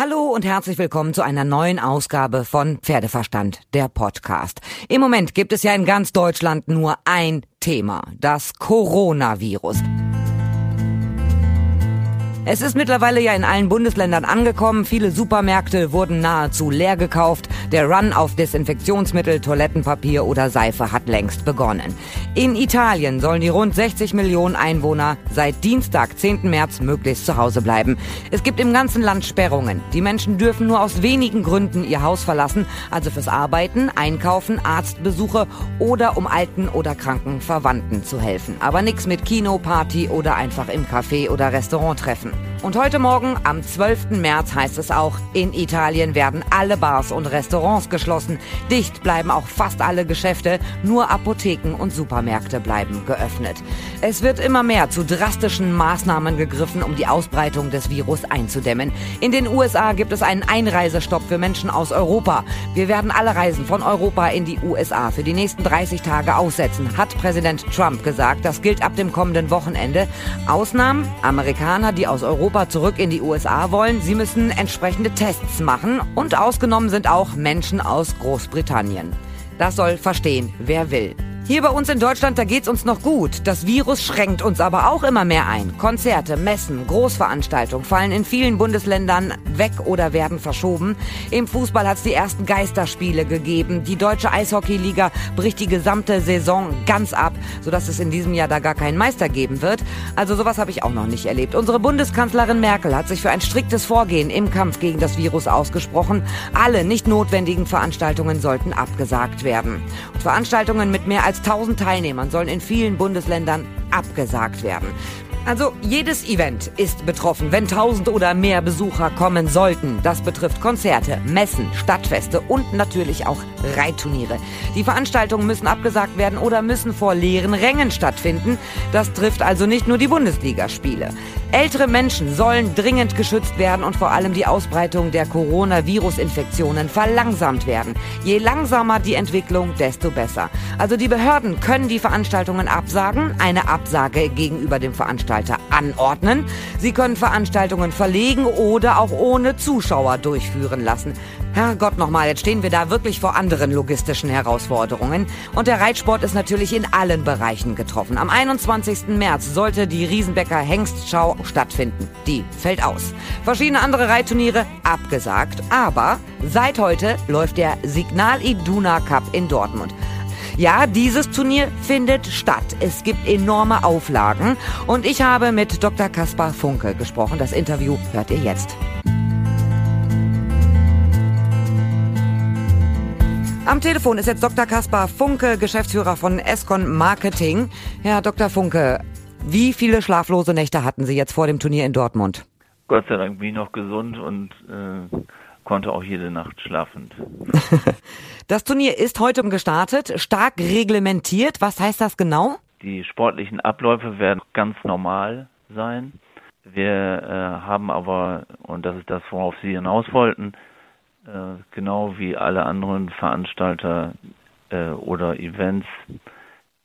Hallo und herzlich willkommen zu einer neuen Ausgabe von Pferdeverstand, der Podcast. Im Moment gibt es ja in ganz Deutschland nur ein Thema, das Coronavirus. Es ist mittlerweile ja in allen Bundesländern angekommen. Viele Supermärkte wurden nahezu leer gekauft. Der Run auf Desinfektionsmittel, Toilettenpapier oder Seife hat längst begonnen. In Italien sollen die rund 60 Millionen Einwohner seit Dienstag, 10. März, möglichst zu Hause bleiben. Es gibt im ganzen Land Sperrungen. Die Menschen dürfen nur aus wenigen Gründen ihr Haus verlassen, also fürs Arbeiten, Einkaufen, Arztbesuche oder um alten oder kranken Verwandten zu helfen. Aber nichts mit Kino, Party oder einfach im Café oder Restaurant treffen. Und heute Morgen, am 12. März, heißt es auch, in Italien werden alle Bars und Restaurants geschlossen. Dicht bleiben auch fast alle Geschäfte, nur Apotheken und Supermärkte bleiben geöffnet. Es wird immer mehr zu drastischen Maßnahmen gegriffen, um die Ausbreitung des Virus einzudämmen. In den USA gibt es einen Einreisestopp für Menschen aus Europa. Wir werden alle Reisen von Europa in die USA für die nächsten 30 Tage aussetzen, hat Präsident Trump gesagt. Das gilt ab dem kommenden Wochenende. Ausnahmen, Amerikaner, die aus aus Europa zurück in die USA wollen, sie müssen entsprechende Tests machen und ausgenommen sind auch Menschen aus Großbritannien. Das soll verstehen, wer will. Hier bei uns in Deutschland, da geht's uns noch gut. Das Virus schränkt uns aber auch immer mehr ein. Konzerte, Messen, Großveranstaltungen fallen in vielen Bundesländern weg oder werden verschoben. Im Fußball hat's die ersten Geisterspiele gegeben. Die deutsche Eishockeyliga bricht die gesamte Saison ganz ab, sodass es in diesem Jahr da gar keinen Meister geben wird. Also sowas habe ich auch noch nicht erlebt. Unsere Bundeskanzlerin Merkel hat sich für ein striktes Vorgehen im Kampf gegen das Virus ausgesprochen. Alle nicht notwendigen Veranstaltungen sollten abgesagt werden. Und Veranstaltungen mit mehr als 1000 Teilnehmern sollen in vielen Bundesländern abgesagt werden. Also jedes Event ist betroffen, wenn 1000 oder mehr Besucher kommen sollten. Das betrifft Konzerte, Messen, Stadtfeste und natürlich auch Reitturniere. Die Veranstaltungen müssen abgesagt werden oder müssen vor leeren Rängen stattfinden. Das trifft also nicht nur die Bundesligaspiele. Ältere Menschen sollen dringend geschützt werden und vor allem die Ausbreitung der Coronavirus-Infektionen verlangsamt werden. Je langsamer die Entwicklung, desto besser. Also die Behörden können die Veranstaltungen absagen, eine Absage gegenüber dem Veranstalter anordnen. Sie können Veranstaltungen verlegen oder auch ohne Zuschauer durchführen lassen. Herrgott nochmal, jetzt stehen wir da wirklich vor anderen logistischen Herausforderungen. Und der Reitsport ist natürlich in allen Bereichen getroffen. Am 21. März sollte die Riesenbecker Hengstschau stattfinden. Die fällt aus. Verschiedene andere Reitturniere abgesagt. Aber seit heute läuft der Signal Iduna Cup in Dortmund. Ja, dieses Turnier findet statt. Es gibt enorme Auflagen. Und ich habe mit Dr. Kaspar Funke gesprochen. Das Interview hört ihr jetzt. Am Telefon ist jetzt Dr. Kaspar Funke, Geschäftsführer von Escon Marketing. Herr Dr. Funke, wie viele schlaflose Nächte hatten Sie jetzt vor dem Turnier in Dortmund? Gott sei Dank bin ich noch gesund und äh, konnte auch jede Nacht schlafen. das Turnier ist heute gestartet, stark reglementiert. Was heißt das genau? Die sportlichen Abläufe werden ganz normal sein. Wir äh, haben aber, und das ist das, worauf Sie hinaus wollten, äh, genau wie alle anderen Veranstalter äh, oder Events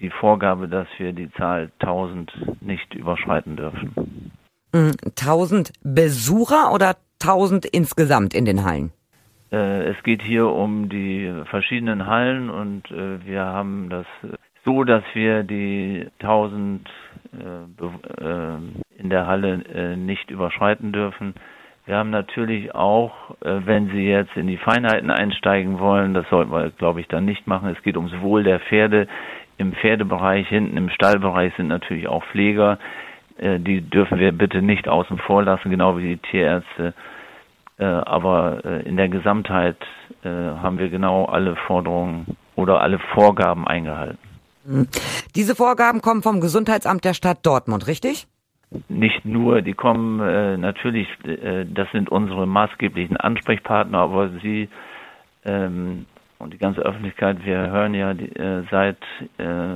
die Vorgabe, dass wir die Zahl 1000 nicht überschreiten dürfen. 1000 hm, Besucher oder 1000 insgesamt in den Hallen? Äh, es geht hier um die verschiedenen Hallen und äh, wir haben das so, dass wir die 1000 äh, in der Halle nicht überschreiten dürfen. Wir haben natürlich auch, wenn Sie jetzt in die Feinheiten einsteigen wollen, das sollten wir, glaube ich, dann nicht machen. Es geht ums Wohl der Pferde. Im Pferdebereich, hinten im Stallbereich sind natürlich auch Pfleger. Äh, die dürfen wir bitte nicht außen vor lassen, genau wie die Tierärzte. Äh, aber in der Gesamtheit haben wir genau alle Forderungen oder alle Vorgaben eingehalten. Diese Vorgaben kommen vom Gesundheitsamt der Stadt Dortmund, richtig? nicht nur, die kommen äh, natürlich, äh, das sind unsere maßgeblichen Ansprechpartner, aber sie ähm, und die ganze Öffentlichkeit, wir hören ja äh, seit äh,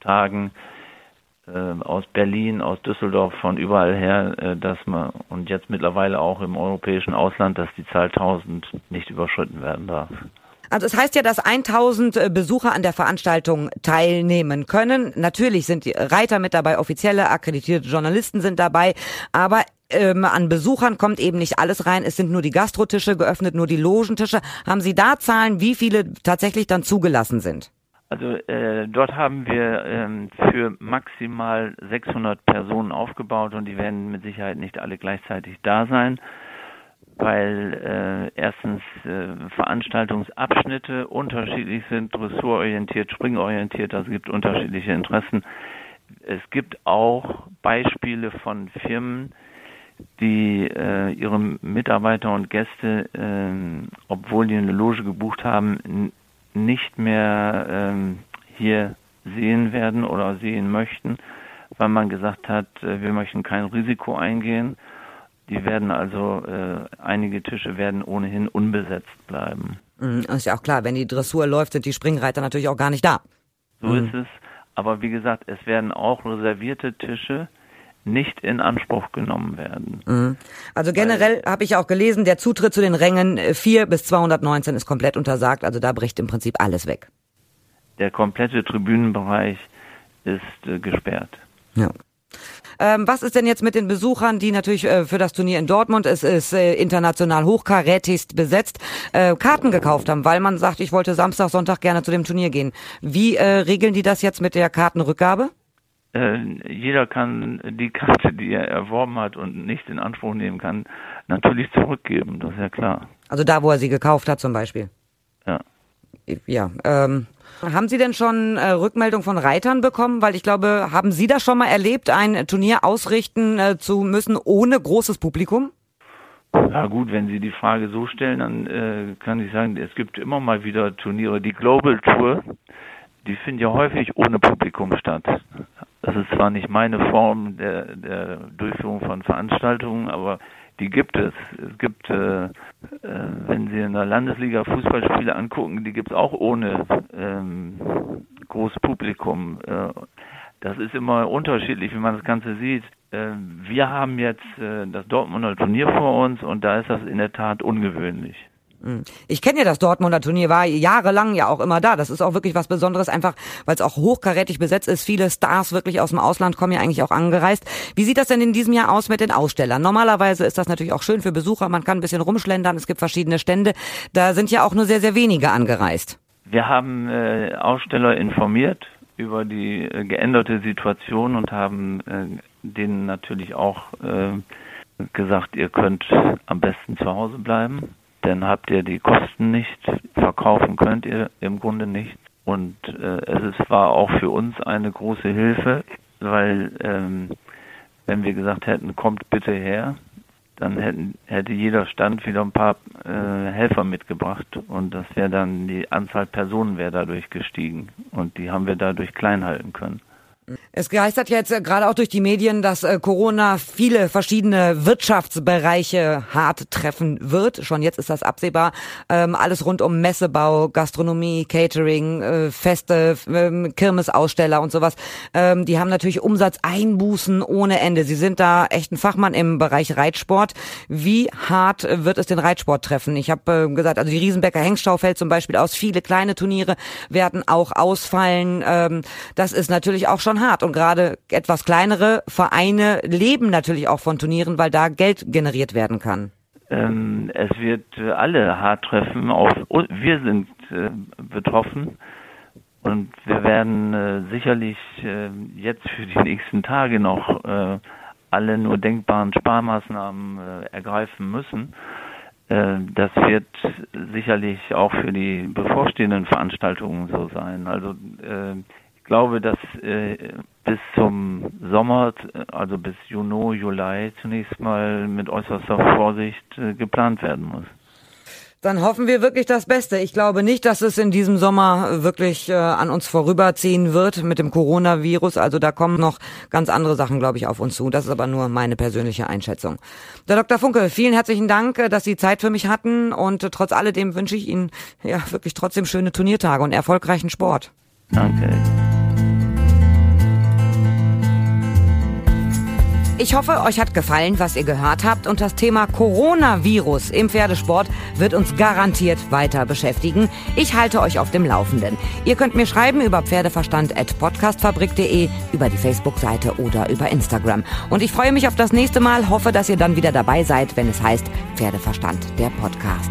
Tagen äh, aus Berlin, aus Düsseldorf, von überall her, äh, dass man und jetzt mittlerweile auch im europäischen Ausland, dass die Zahl 1000 nicht überschritten werden darf. Also es heißt ja, dass 1000 äh, Besucher an der Veranstaltung teilnehmen können. Natürlich sind die Reiter mit dabei, offizielle, akkreditierte Journalisten sind dabei, aber ähm, an Besuchern kommt eben nicht alles rein. Es sind nur die Gastrotische geöffnet, nur die Logentische. Haben Sie da Zahlen, wie viele tatsächlich dann zugelassen sind? Also äh, dort haben wir ähm, für maximal 600 Personen aufgebaut und die werden mit Sicherheit nicht alle gleichzeitig da sein weil äh, erstens äh, Veranstaltungsabschnitte unterschiedlich sind, dressurorientiert, springorientiert, also es gibt unterschiedliche Interessen. Es gibt auch Beispiele von Firmen, die äh, ihre Mitarbeiter und Gäste, äh, obwohl die eine Loge gebucht haben, nicht mehr äh, hier sehen werden oder sehen möchten, weil man gesagt hat, äh, wir möchten kein Risiko eingehen die werden also, äh, einige Tische werden ohnehin unbesetzt bleiben. Mhm, ist ja auch klar, wenn die Dressur läuft, sind die Springreiter natürlich auch gar nicht da. So mhm. ist es. Aber wie gesagt, es werden auch reservierte Tische nicht in Anspruch genommen werden. Mhm. Also generell habe ich auch gelesen, der Zutritt zu den Rängen 4 äh, bis 219 ist komplett untersagt. Also da bricht im Prinzip alles weg. Der komplette Tribünenbereich ist äh, gesperrt. Ja. Ähm, was ist denn jetzt mit den Besuchern, die natürlich äh, für das Turnier in Dortmund, es ist äh, international hochkarätigst besetzt, äh, Karten gekauft haben, weil man sagt, ich wollte Samstag, Sonntag gerne zu dem Turnier gehen. Wie äh, regeln die das jetzt mit der Kartenrückgabe? Äh, jeder kann die Karte, die er erworben hat und nicht in Anspruch nehmen kann, natürlich zurückgeben, das ist ja klar. Also da, wo er sie gekauft hat zum Beispiel? Ja. Ja, ähm, haben Sie denn schon äh, Rückmeldung von Reitern bekommen? Weil ich glaube, haben Sie das schon mal erlebt, ein Turnier ausrichten äh, zu müssen ohne großes Publikum? Ja gut, wenn Sie die Frage so stellen, dann äh, kann ich sagen, es gibt immer mal wieder Turniere. Die Global Tour, die finden ja häufig ohne Publikum statt. Das ist zwar nicht meine Form der, der Durchführung von Veranstaltungen, aber die gibt es. Es gibt, äh, äh, wenn Sie in der Landesliga Fußballspiele angucken, die gibt es auch ohne ähm, großes Publikum. Äh, das ist immer unterschiedlich, wie man das Ganze sieht. Äh, wir haben jetzt äh, das Dortmunder Turnier vor uns und da ist das in der Tat ungewöhnlich. Hm. Ich kenne ja das Dortmunder Turnier, war jahrelang ja auch immer da. Das ist auch wirklich was Besonderes, einfach weil es auch hochkarätig besetzt ist. Viele Stars wirklich aus dem Ausland kommen ja eigentlich auch angereist. Wie sieht das denn in diesem Jahr aus mit den Ausstellern? Normalerweise ist das natürlich auch schön für Besucher. Man kann ein bisschen rumschlendern. Es gibt verschiedene Stände. Da sind ja auch nur sehr, sehr wenige angereist. Wir haben äh, Aussteller informiert über die äh, geänderte Situation und haben äh, denen natürlich auch äh, gesagt, ihr könnt am besten zu Hause bleiben dann habt ihr die Kosten nicht, verkaufen könnt ihr im Grunde nicht. Und äh, es ist, war auch für uns eine große Hilfe, weil ähm, wenn wir gesagt hätten, kommt bitte her, dann hätten, hätte jeder Stand wieder ein paar äh, Helfer mitgebracht und das wäre dann die Anzahl Personen wäre dadurch gestiegen und die haben wir dadurch klein halten können. Es geistert jetzt äh, gerade auch durch die Medien, dass äh, Corona viele verschiedene Wirtschaftsbereiche hart treffen wird. Schon jetzt ist das absehbar. Ähm, alles rund um Messebau, Gastronomie, Catering, äh, Feste, ähm, Kirmesaussteller und sowas. Ähm, die haben natürlich Umsatzeinbußen ohne Ende. Sie sind da echt ein Fachmann im Bereich Reitsport. Wie hart wird es den Reitsport treffen? Ich habe gesagt, also die Riesenbecker Hengstschau fällt zum Beispiel aus. Viele kleine Turniere werden auch ausfallen. das ist natürlich auch schon schon hart. Und gerade etwas kleinere Vereine leben natürlich auch von Turnieren, weil da Geld generiert werden kann. Ähm, es wird äh, alle hart treffen. Auch wir sind äh, betroffen. Und wir werden äh, sicherlich äh, jetzt für die nächsten Tage noch äh, alle nur denkbaren Sparmaßnahmen äh, ergreifen müssen. Das wird sicherlich auch für die bevorstehenden Veranstaltungen so sein. Also glaube, dass äh, bis zum Sommer, also bis Juni, Juli zunächst mal mit äußerster Vorsicht äh, geplant werden muss. Dann hoffen wir wirklich das Beste. Ich glaube nicht, dass es in diesem Sommer wirklich äh, an uns vorüberziehen wird mit dem Coronavirus. Also da kommen noch ganz andere Sachen, glaube ich, auf uns zu. Das ist aber nur meine persönliche Einschätzung. Der Dr. Funke, vielen herzlichen Dank, äh, dass Sie Zeit für mich hatten und äh, trotz alledem wünsche ich Ihnen ja wirklich trotzdem schöne Turniertage und erfolgreichen Sport. Danke. Ich hoffe, euch hat gefallen, was ihr gehört habt und das Thema Coronavirus im Pferdesport wird uns garantiert weiter beschäftigen. Ich halte euch auf dem Laufenden. Ihr könnt mir schreiben über pferdeverstand.podcastfabrik.de, über die Facebook-Seite oder über Instagram. Und ich freue mich auf das nächste Mal, hoffe, dass ihr dann wieder dabei seid, wenn es heißt Pferdeverstand, der Podcast.